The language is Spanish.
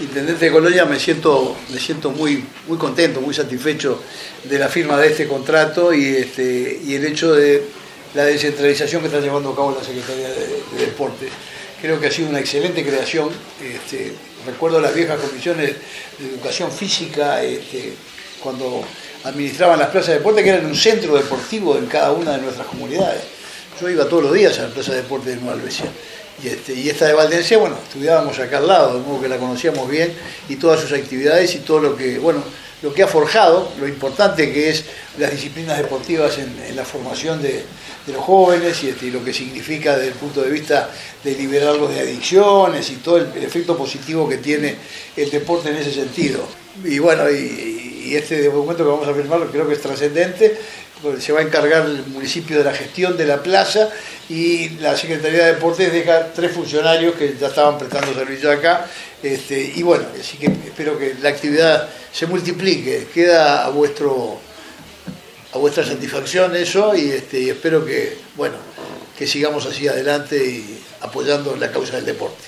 intendente de Colonia, me siento, me siento muy, muy contento, muy satisfecho de la firma de este contrato y, este, y el hecho de la descentralización que está llevando a cabo la Secretaría de, Deportes. Creo que ha sido una excelente creación. Este, recuerdo las viejas comisiones de educación física, este, cuando administraban las plazas de deporte, que eran un centro deportivo en cada una de nuestras comunidades. Yo iba todos los días a la plaza de deporte de Nueva Albesia. Y, este, y esta de Valdencia, bueno, estudiábamos acá al lado, de modo que la conocíamos bien y todas sus actividades y todo lo que, bueno, lo que ha forjado, lo importante que es las disciplinas deportivas en, la formación de, los jóvenes este, y, lo que significa desde el punto de vista de liberarlos de adicciones y todo el, efecto positivo que tiene el deporte en ese sentido. Y bueno, y, y este documento que vamos a firmar creo que es trascendente se va a encargar el municipio de la gestión de la plaza y la Secretaría de Deportes deja tres funcionarios que ya estaban prestando servicio acá. Este, y bueno, así que espero que la actividad se multiplique, queda a vuestro a vuestra satisfacción eso y, este, espero que bueno que sigamos así adelante y apoyando la causa del deporte.